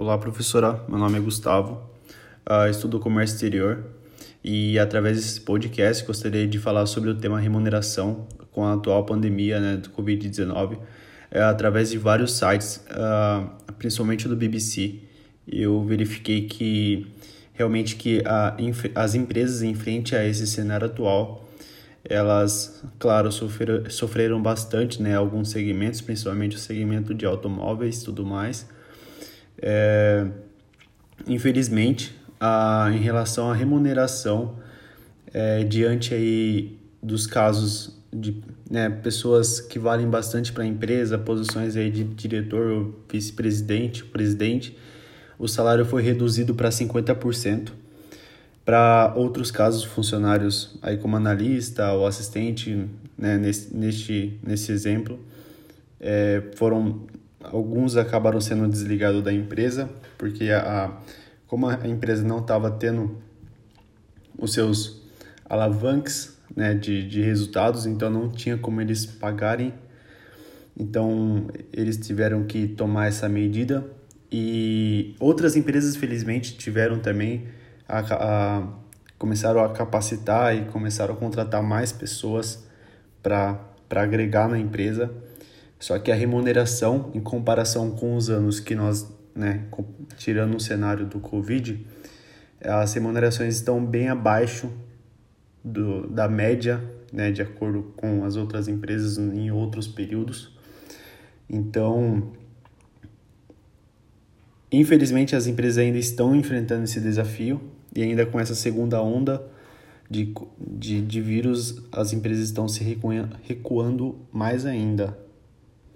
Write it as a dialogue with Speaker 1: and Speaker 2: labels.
Speaker 1: Olá, professora. Meu nome é Gustavo. Uh, estudo comércio exterior e, através desse podcast, gostaria de falar sobre o tema remuneração com a atual pandemia né, do Covid-19, é, através de vários sites, uh, principalmente do BBC. Eu verifiquei que realmente que a, as empresas em frente a esse cenário atual elas, claro, sofreram, sofreram bastante, né? Alguns segmentos, principalmente o segmento de automóveis e tudo mais. É, infelizmente, a, em relação à remuneração, é, diante aí dos casos de né, pessoas que valem bastante para a empresa, posições aí de diretor, vice-presidente, presidente, o salário foi reduzido para 50%. Para outros casos, funcionários aí como analista ou assistente, né, nesse, nesse exemplo, é, foram alguns acabaram sendo desligados da empresa porque a, como a empresa não estava tendo os seus alavanques né, de, de resultados, então não tinha como eles pagarem. Então eles tiveram que tomar essa medida e outras empresas felizmente tiveram também a, a, começaram a capacitar e começaram a contratar mais pessoas para agregar na empresa. Só que a remuneração, em comparação com os anos que nós, né, tirando o cenário do Covid, as remunerações estão bem abaixo do, da média, né, de acordo com as outras empresas em outros períodos. Então, infelizmente, as empresas ainda estão enfrentando esse desafio e ainda com essa segunda onda de, de, de vírus, as empresas estão se recuando mais ainda.